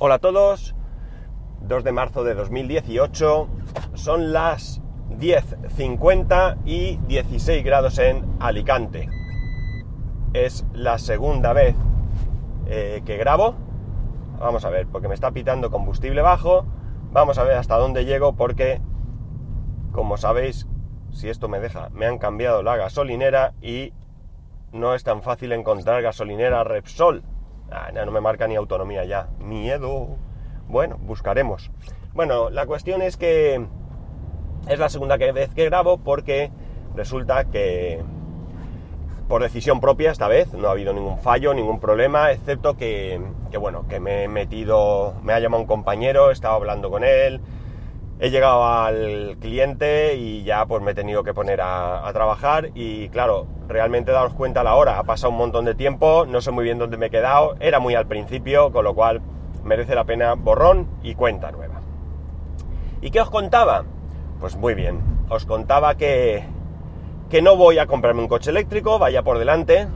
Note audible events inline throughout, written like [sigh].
Hola a todos, 2 de marzo de 2018, son las 10.50 y 16 grados en Alicante. Es la segunda vez eh, que grabo. Vamos a ver, porque me está pitando combustible bajo. Vamos a ver hasta dónde llego porque, como sabéis, si esto me deja, me han cambiado la gasolinera y no es tan fácil encontrar gasolinera Repsol Ah, no me marca ni autonomía ya. Miedo. Bueno, buscaremos. Bueno, la cuestión es que es la segunda vez que grabo porque resulta que por decisión propia esta vez no ha habido ningún fallo, ningún problema, excepto que, que bueno, que me he metido, me ha llamado un compañero, he estado hablando con él, he llegado al cliente y ya pues me he tenido que poner a, trabajar y claro, realmente daros cuenta a la hora, ha pasado un montón de tiempo, no sé muy bien dónde me he quedado, era muy al principio, con lo cual merece la pena borrón y cuenta nueva. ¿Y qué os contaba? Pues muy bien, os contaba que, que no voy a comprarme un coche eléctrico, vaya por delante,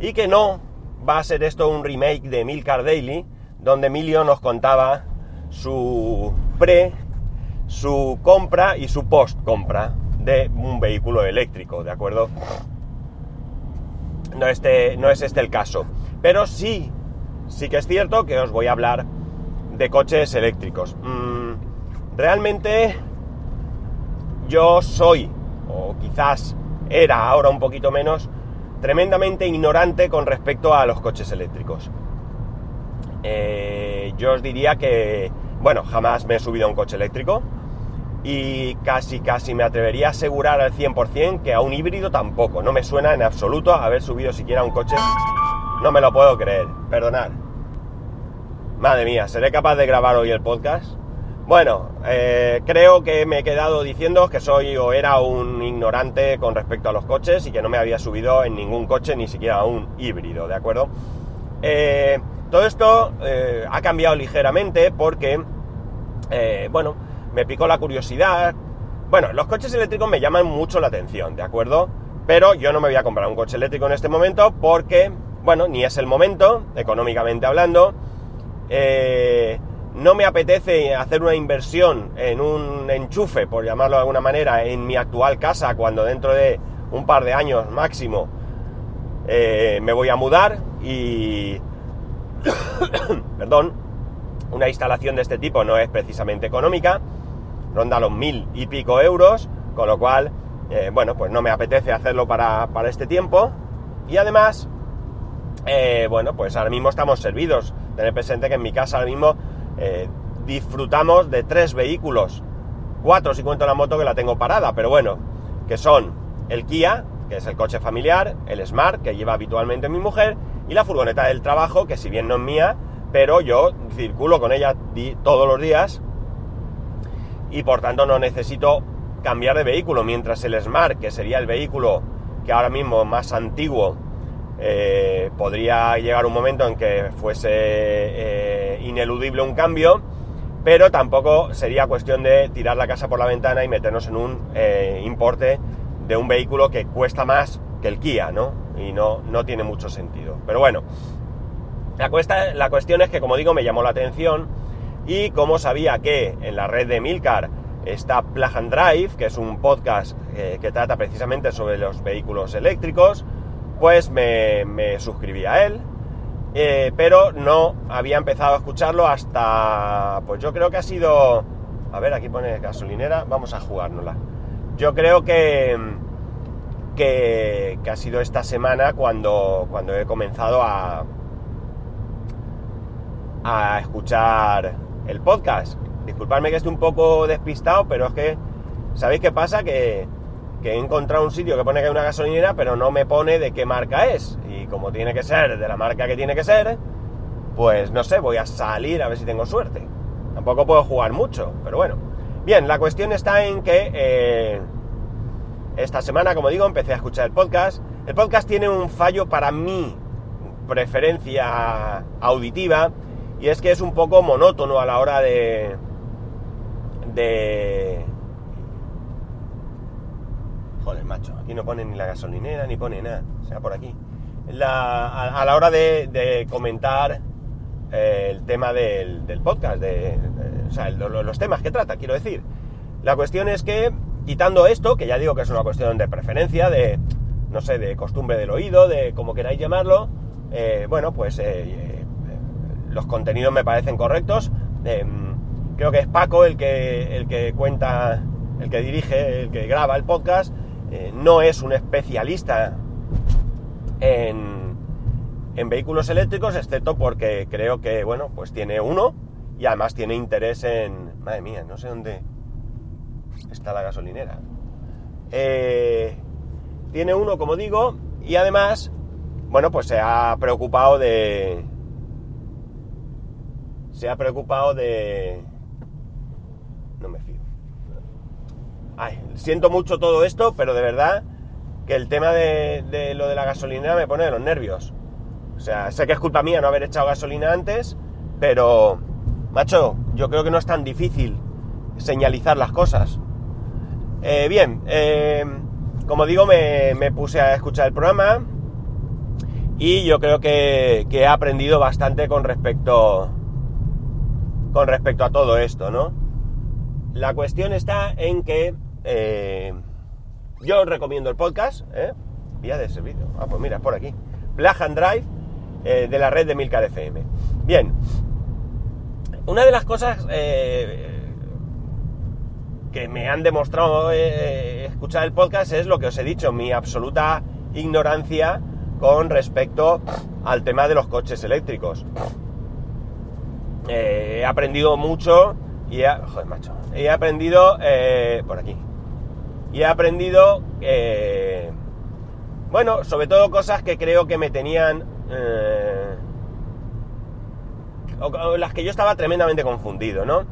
y que no va a ser esto un remake de Milcar Daily, donde Emilio nos contaba su pre su compra y su post compra de un vehículo eléctrico, ¿de acuerdo? No, este, no es este el caso. Pero sí, sí que es cierto que os voy a hablar de coches eléctricos. Mm, realmente yo soy, o quizás era ahora un poquito menos, tremendamente ignorante con respecto a los coches eléctricos. Eh, yo os diría que, bueno, jamás me he subido a un coche eléctrico y casi casi me atrevería a asegurar al 100% que a un híbrido tampoco. No me suena en absoluto haber subido siquiera un coche. No me lo puedo creer, perdonad. Madre mía, ¿seré capaz de grabar hoy el podcast? Bueno, eh, creo que me he quedado diciendo que soy o era un ignorante con respecto a los coches y que no me había subido en ningún coche, ni siquiera a un híbrido, ¿de acuerdo? Eh, todo esto eh, ha cambiado ligeramente porque, bueno, me picó la curiosidad. Bueno, los coches eléctricos me llaman mucho la atención, ¿de acuerdo? Pero yo no me voy a comprar un coche eléctrico en este momento porque, bueno, ni es el momento, económicamente hablando. Eh, no me apetece hacer una inversión en un enchufe, por llamarlo de alguna manera, en mi actual casa cuando dentro de un par de años máximo eh, me voy a mudar y... [coughs] Perdón, una instalación de este tipo no es precisamente económica ronda los mil y pico euros, con lo cual, eh, bueno, pues no me apetece hacerlo para, este tiempo. Y además, eh, bueno, pues ahora mismo estamos servidos. Tener presente que en mi casa ahora mismo eh, disfrutamos de tres vehículos, cuatro si cuento la moto que la tengo parada, pero bueno, que son el Kia, que es el coche familiar, el Smart, que lleva habitualmente mi mujer, y la furgoneta del trabajo, que si bien no es mía, pero yo circulo con ella todos los días y por tanto no necesito cambiar de vehículo, mientras el Smart, que sería el vehículo que ahora mismo más antiguo, eh, podría llegar un momento en que fuese eh, ineludible un cambio, pero tampoco sería cuestión de tirar la casa por la ventana y meternos en un eh, importe de un vehículo que cuesta más que el Kia, ¿no? Y no, no tiene mucho sentido. Pero bueno, la, la cuestión es que, como digo, me llamó la atención y como sabía que en la red de Milcar está Plug Drive, que es un podcast eh, que trata precisamente sobre los vehículos eléctricos, pues me, suscribí a él. Eh, pero no había empezado a escucharlo hasta, pues yo creo que ha sido, a ver, aquí pone gasolinera, vamos a jugárnosla. Yo creo que, que, que ha sido esta semana cuando, cuando he comenzado a, a escuchar el podcast. Disculpadme que esté un poco despistado, pero es que, ¿sabéis qué pasa? Que, he encontrado un sitio que pone que hay una gasolinera, pero no me pone de qué marca es. Y como tiene que ser de la marca que tiene que ser, pues no sé, voy a salir a ver si tengo suerte. Tampoco puedo jugar mucho, pero bueno. Bien, la cuestión está en que eh, esta semana, como digo, empecé a escuchar el podcast. El podcast tiene un fallo para mi preferencia auditiva y es que es un poco monótono a la hora de... de... Joder, macho, aquí no pone ni la gasolinera, ni pone nada, o sea, por aquí. a, la hora de, comentar eh, el tema del, podcast, de, o sea, los temas que trata, quiero decir. La cuestión es que, quitando esto, que ya digo que es una cuestión de preferencia, de, no sé, de costumbre del oído, de como queráis llamarlo, eh, bueno, pues eh, los contenidos me parecen correctos. creo que es Paco el que, el que cuenta, el que dirige, el que graba el podcast. no es un especialista en, en vehículos eléctricos, excepto porque creo que, bueno, pues tiene uno y además tiene interés en... Madre mía, no sé dónde está la gasolinera. Eh, tiene uno, como digo, y además, bueno, pues se ha preocupado de... Se ha preocupado de... No me fío. Ay, siento mucho todo esto, pero de verdad que el tema de, lo de la gasolinera me pone de los nervios. O sea, sé que es culpa mía no haber echado gasolina antes, pero, macho, yo creo que no es tan difícil señalizar las cosas. Eh, bien, eh, como digo, me, puse a escuchar el programa y yo creo que, he aprendido bastante con respecto, con respecto a todo esto, ¿no? La cuestión está en que eh, yo recomiendo el podcast, ¿eh? Vía de servicio. Ah, pues mira, por aquí. Plug and Drive eh, de la red de Milcar FM. Bien, una de las cosas eh, que me han demostrado escuchar el podcast es lo que os he dicho, mi absoluta ignorancia con respecto al tema de los coches eléctricos. He aprendido mucho y he, joder, macho, he aprendido por aquí y he aprendido bueno, sobre todo cosas que creo que me tenían eh, o, las que yo estaba tremendamente confundido, ¿no?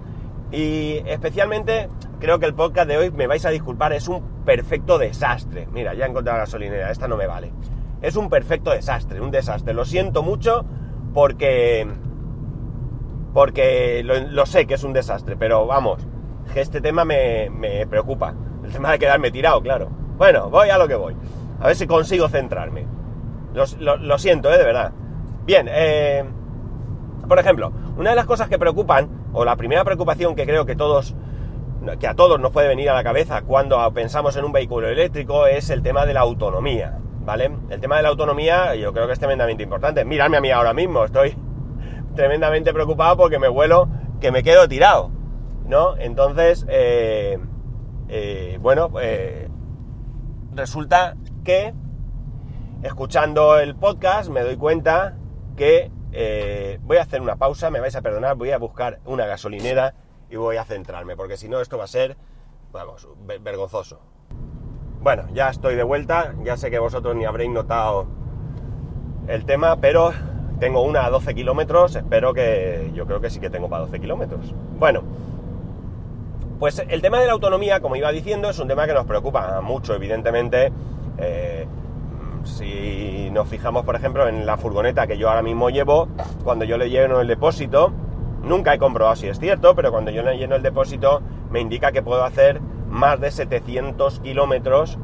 Y especialmente creo que el podcast de hoy, me vais a disculpar, es un perfecto desastre. Mira, ya he encontrado la gasolinera, esta no me vale. Es un perfecto desastre, un desastre. Lo siento mucho porque... Porque lo, sé que es un desastre, pero vamos, que este tema me, preocupa. El tema de quedarme tirado, claro. Bueno, voy a lo que voy. A ver si consigo centrarme. Lo, siento, ¿eh? de verdad. Bien, eh, por ejemplo, una de las cosas que preocupan, o la primera preocupación que creo que todos, que a todos nos puede venir a la cabeza cuando pensamos en un vehículo eléctrico, es el tema de la autonomía, ¿vale? El tema de la autonomía yo creo que es tremendamente importante. Miradme a mí ahora mismo, estoy tremendamente preocupado porque me vuelo, que me quedo tirado, ¿no? Entonces, eh, eh, bueno, resulta que escuchando el podcast me doy cuenta que eh, voy a hacer una pausa, me vais a perdonar, voy a buscar una gasolinera y voy a centrarme, porque si no esto va a ser, vamos, vergonzoso. Bueno, ya estoy de vuelta, ya sé que vosotros ni habréis notado el tema, pero tengo una a 12 kilómetros, espero que, yo creo que sí que tengo para 12 kilómetros. Bueno, pues el tema de la autonomía, como iba diciendo, es un tema que nos preocupa mucho, evidentemente. Eh, si nos fijamos, por ejemplo, en la furgoneta que yo ahora mismo llevo, cuando yo le lleno el depósito, nunca he comprobado si es cierto, pero cuando yo le lleno el depósito me indica que puedo hacer más de 700 kilómetros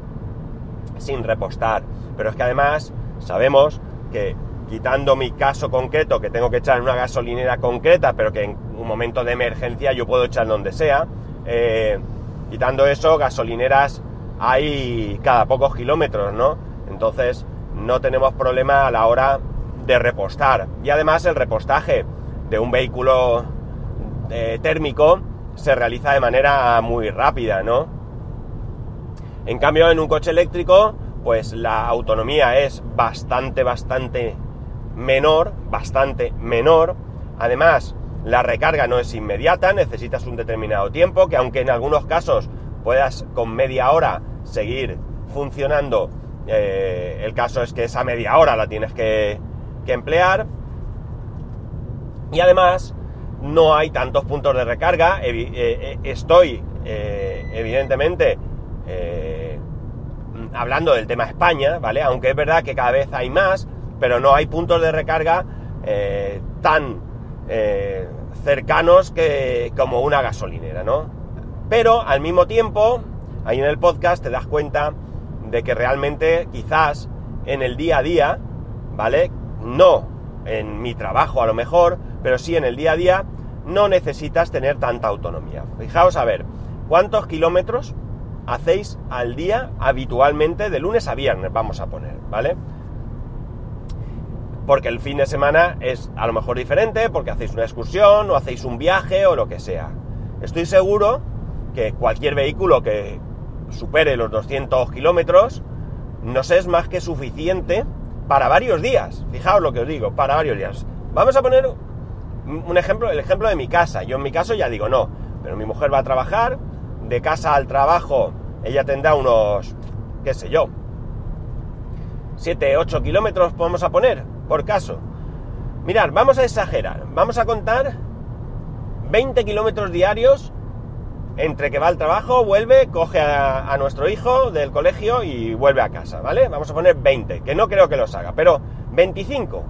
sin repostar. Pero es que además sabemos que quitando mi caso concreto, que tengo que echar en una gasolinera concreta, pero que en un momento de emergencia yo puedo echar donde sea, eh, quitando eso, gasolineras hay cada pocos kilómetros, ¿no? Entonces no tenemos problema a la hora de repostar. Y además el repostaje de un vehículo eh, térmico se realiza de manera muy rápida, ¿no? En cambio, en un coche eléctrico, pues la autonomía es bastante, bastante menor, bastante menor. Además, la recarga no es inmediata, necesitas un determinado tiempo, que aunque en algunos casos puedas con media hora seguir funcionando eh, el caso es que esa media hora la tienes que, emplear. Y además no hay tantos puntos de recarga. Eh, eh, estoy, evidentemente, hablando del tema España, ¿vale? Aunque es verdad que cada vez hay más, pero no hay puntos de recarga tan cercanos que, como una gasolinera, ¿no? Pero al mismo tiempo, ahí en el podcast te das cuenta de que realmente quizás en el día a día, ¿vale? No en mi trabajo a lo mejor, pero sí en el día a día no necesitas tener tanta autonomía. Fijaos a ver, ¿cuántos kilómetros hacéis al día habitualmente de lunes a viernes, vamos a poner, ¿vale? Porque el fin de semana es a lo mejor diferente, porque hacéis una excursión o hacéis un viaje o lo que sea. Estoy seguro que cualquier vehículo que supere los 200 kilómetros nos es más que suficiente para varios días. Fijaos lo que os digo, para varios días. Vamos a poner un ejemplo, el ejemplo de mi casa. Yo en mi caso ya digo no, pero mi mujer va a trabajar, de casa al trabajo ella tendrá unos, qué sé yo, 7, 8 kilómetros podemos a poner, por caso. Mirad, vamos a exagerar, vamos a contar 20 kilómetros diarios entre que va al trabajo, vuelve, coge a, nuestro hijo del colegio y vuelve a casa, ¿vale? Vamos a poner 20, que no creo que los haga, pero 25,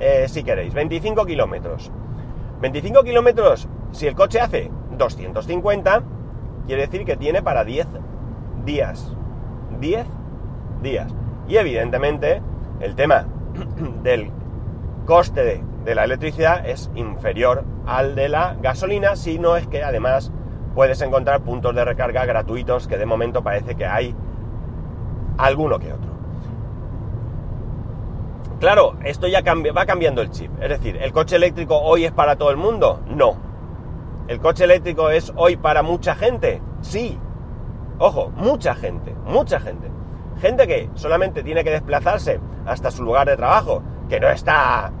eh, si queréis, 25 kilómetros. 25 kilómetros, si el coche hace 250, quiere decir que tiene para 10 días. 10 días. Y evidentemente el tema [clears throat] del coste de, de, la electricidad es inferior al de la gasolina, si no es que además puedes encontrar puntos de recarga gratuitos que de momento parece que hay alguno que otro. Claro, esto ya va cambiando el chip. Es decir, ¿el coche eléctrico hoy es para todo el mundo? No. ¿El coche eléctrico es hoy para mucha gente? Sí. Ojo, mucha gente, mucha gente. Gente que solamente tiene que desplazarse hasta su lugar de trabajo, que no está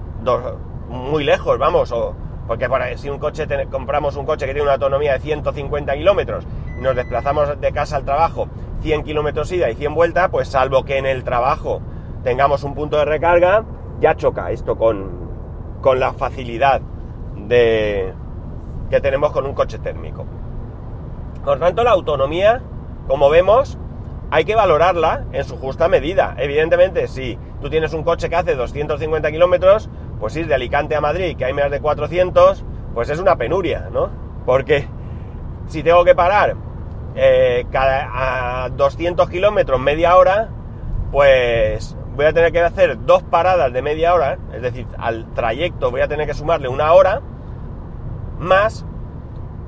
muy lejos, vamos, o, porque si un coche compramos un coche que tiene una autonomía de 150 kilómetros nos desplazamos de casa al trabajo 100 kilómetros ida y 100 vuelta, pues salvo que en el trabajo tengamos un punto de recarga, ya choca esto con, con la facilidad que tenemos con un coche térmico. Por tanto, la autonomía, como vemos, hay que valorarla en su justa medida. Evidentemente, si tú tienes un coche que hace 250 kilómetros, pues ir de Alicante a Madrid, que hay más de 400, pues es una penuria, ¿no? Porque si tengo que parar eh, cada, a 200 kilómetros media hora, pues voy a tener que hacer dos paradas de media hora, es decir, al trayecto voy a tener que sumarle una hora, más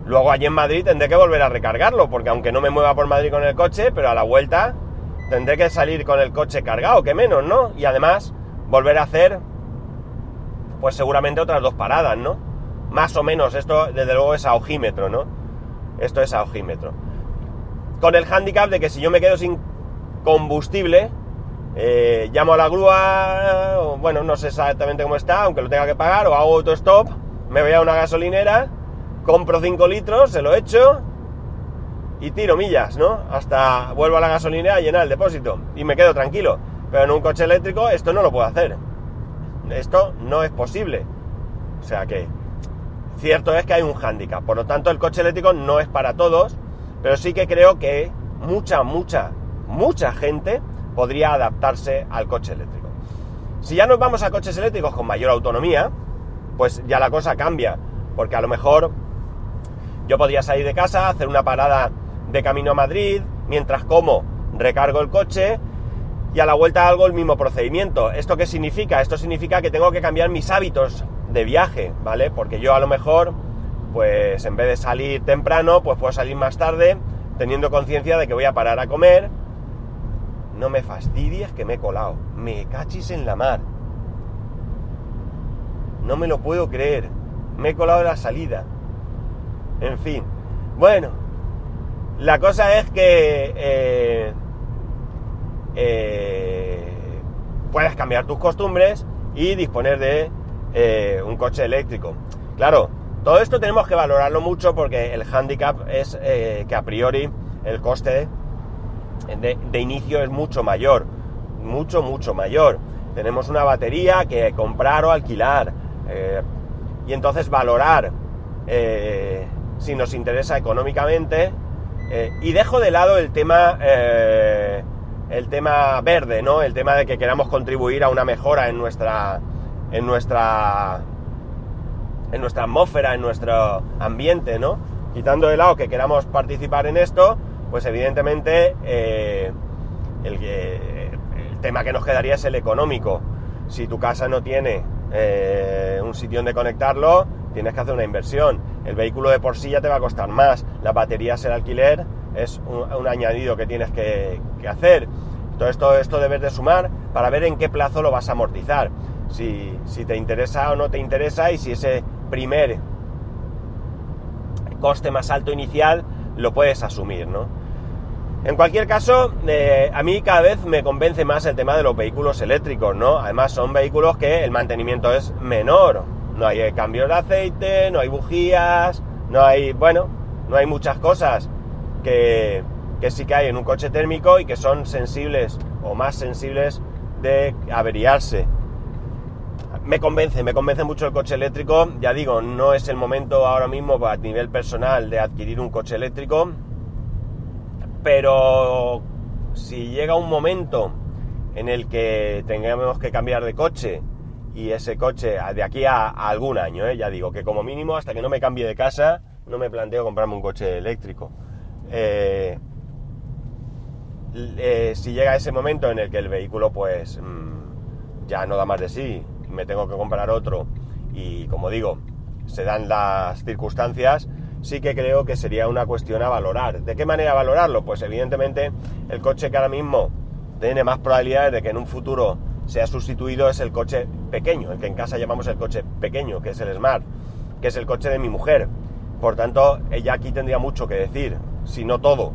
luego allí en Madrid tendré que volver a recargarlo, porque aunque no me mueva por Madrid con el coche, pero a la vuelta tendré que salir con el coche cargado, que menos, ¿no? Y además volver a hacer pues seguramente otras dos paradas, ¿no? Más o menos, esto desde luego es a ojímetro, ¿no? Esto es a ojímetro. Con el handicap de que si yo me quedo sin combustible, eh, llamo a la grúa, bueno, no sé exactamente cómo está, aunque lo tenga que pagar, o hago autostop, me voy a una gasolinera, compro 5 litros, se lo echo y tiro millas, ¿no? Hasta vuelvo a la gasolinera a llenar el depósito y me quedo tranquilo. Pero en un coche eléctrico esto no lo puedo hacer. Esto no es posible. O sea que cierto es que hay un hándicap. Por lo tanto, el coche eléctrico no es para todos, pero sí que creo que mucha, mucha, mucha gente podría adaptarse al coche eléctrico. Si ya nos vamos a coches eléctricos con mayor autonomía, pues ya la cosa cambia, porque a lo mejor yo podría salir de casa, hacer una parada de camino a Madrid, mientras como recargo el coche y a la vuelta hago el mismo procedimiento. ¿Esto qué significa? Esto significa que tengo que cambiar mis hábitos de viaje, ¿vale? Porque yo a lo mejor, pues en vez de salir temprano, pues puedo salir más tarde, teniendo conciencia de que voy a parar a comer. No me fastidies que me he colado. Me cachis en la mar. No me lo puedo creer. Me he colado la salida. En fin. Bueno. La cosa es que... Eh, eh, puedes cambiar tus costumbres y disponer de eh, un coche eléctrico. Claro, todo esto tenemos que valorarlo mucho porque el handicap es que a priori el coste de, inicio es mucho mayor, mucho, mucho mayor. Tenemos una batería que comprar o alquilar y entonces valorar si nos interesa económicamente y dejo de lado el tema el tema verde, ¿no? El tema de que queramos contribuir a una mejora en nuestra, en nuestra, en nuestra atmósfera, en nuestro ambiente, ¿no? Quitando de lado que queramos participar en esto, pues evidentemente eh, el, tema que nos quedaría es el económico. Si tu casa no tiene eh, un sitio donde conectarlo, tienes que hacer una inversión. El vehículo de por sí ya te va a costar más. Las baterías, el alquiler, es un, añadido que tienes que, hacer. Todo esto, debes de sumar para ver en qué plazo lo vas a amortizar. Si, si te interesa o no te interesa y si ese primer coste más alto inicial lo puedes asumir, ¿no? En cualquier caso, eh, a mí cada vez me convence más el tema de los vehículos eléctricos, ¿no? Además son vehículos que el mantenimiento es menor. No hay cambios de aceite, no hay bujías, no hay, bueno, no hay muchas cosas que, que sí que hay en un coche térmico y que son sensibles o más sensibles de averiarse. Me convence, me convence mucho el coche eléctrico. Ya digo, no es el momento ahora mismo a nivel personal de adquirir un coche eléctrico pero si llega un momento en el que tengamos que cambiar de coche y ese coche de aquí a, algún año, ¿eh? ya digo que como mínimo hasta que no me cambie de casa no me planteo comprarme un coche eléctrico. Eh, eh, si llega ese momento en el que el vehículo pues mm, ya no da más de sí, me tengo que comprar otro y como digo, se dan las circunstancias, sí que creo que sería una cuestión a valorar. ¿De qué manera valorarlo? Pues evidentemente el coche que ahora mismo tiene más probabilidades de que en un futuro sea sustituido es el coche pequeño, el que en casa llamamos el coche pequeño, que es el Smart, que es el coche de mi mujer. Por tanto, ella aquí tendría mucho que decir, si no todo.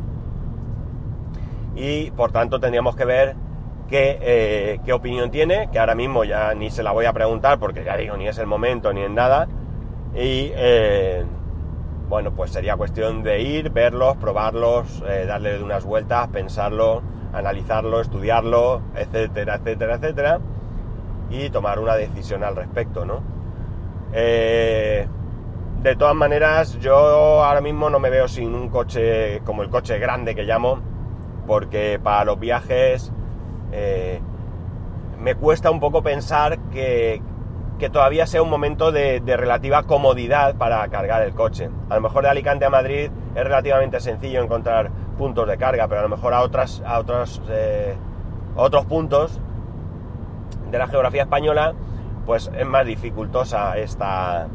Y por tanto tendríamos que ver qué, eh, qué opinión tiene, que ahora mismo ya ni se la voy a preguntar porque ya digo, ni es el momento ni en nada. Y eh, bueno, pues sería cuestión de ir, verlos, probarlos, eh, darle unas vueltas, pensarlo, analizarlo, estudiarlo, etcétera, etcétera, etcétera, y tomar una decisión al respecto, ¿no? Eh, de todas maneras, yo ahora mismo no me veo sin un coche como el coche grande que llamo, porque para los viajes eh, me cuesta un poco pensar que, que todavía sea un momento de, relativa comodidad para cargar el coche. A lo mejor de Alicante a Madrid es relativamente sencillo encontrar puntos de carga, pero a lo mejor a, otras, a otros, eh, otros puntos de la geografía española, pues es más dificultosa esta,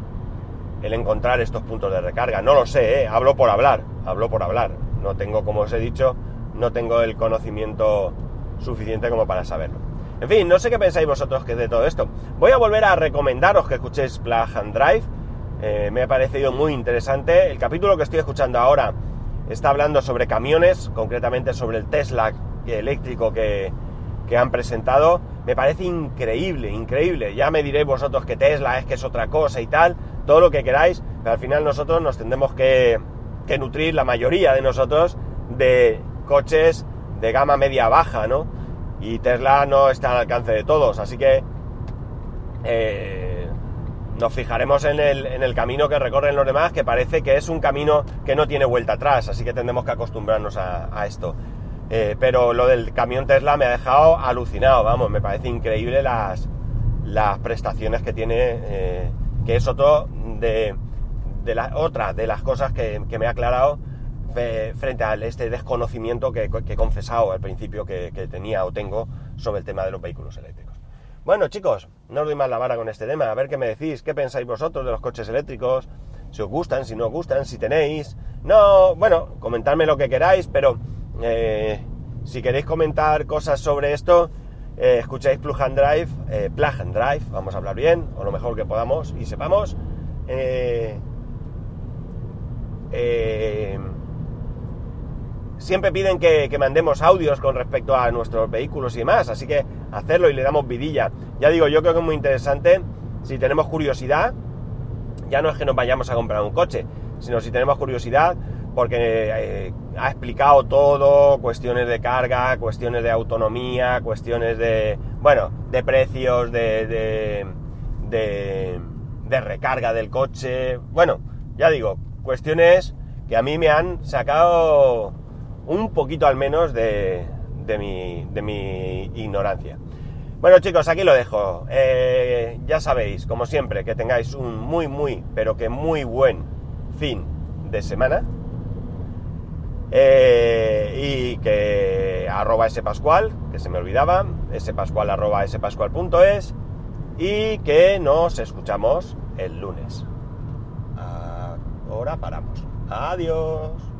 el encontrar estos puntos de recarga. No lo sé, ¿eh? hablo por hablar, hablo por hablar. No tengo, como os he dicho, no tengo el conocimiento suficiente como para saberlo. En fin, no sé qué pensáis vosotros que de todo esto. Voy a volver a recomendaros que escuchéis Plug and Drive. Eh, me ha parecido muy interesante. El capítulo que estoy escuchando ahora está hablando sobre camiones, concretamente sobre el Tesla eléctrico que, han presentado. Me parece increíble, increíble. Ya me diréis vosotros que Tesla es que es otra cosa y tal, todo lo que queráis, pero al final nosotros nos tendremos que, que nutrir, la mayoría de nosotros, de coches de gama media-baja, ¿no? Y Tesla no está al alcance de todos, así que eh, nos fijaremos en el, camino que recorren los demás, que parece que es un camino que no tiene vuelta atrás, así que tendremos que acostumbrarnos a, esto. Eh, pero lo del camión Tesla me ha dejado alucinado, vamos, me parece increíble las, las prestaciones que tiene, eh, que es otro de, la, otra de las cosas que, que me ha aclarado frente a este desconocimiento que, he confesado al principio que, tenía o tengo sobre el tema de los vehículos eléctricos. Bueno, chicos, no os doy más la vara con este tema. A ver qué me decís, qué pensáis vosotros de los coches eléctricos, si os gustan, si no os gustan, si tenéis. No, bueno, comentadme lo que queráis, pero eh, si queréis comentar cosas sobre esto, eh, escucháis Plug and Drive, eh, Plug and Drive, vamos a hablar bien, o lo mejor que podamos y sepamos. eh, siempre piden que, mandemos audios con respecto a nuestros vehículos y demás, así que hacerlo y le damos vidilla. Ya digo, yo creo que es muy interesante, si tenemos curiosidad, ya no es que nos vayamos a comprar un coche, sino si tenemos curiosidad, porque eh, ha explicado todo, cuestiones de carga, cuestiones de autonomía, cuestiones de, bueno, de precios, de, de, de recarga del coche, bueno, ya digo, cuestiones que a mí me han sacado un poquito al menos de, de, mi, ignorancia. Bueno chicos, aquí lo dejo. Eh, ya sabéis, como siempre, que tengáis un muy, muy, pero que muy buen fin de semana. Eh, y que arroba pascual, que se me olvidaba, spascual arroba spascual.es. y que nos escuchamos el lunes. Ahora paramos. Adiós.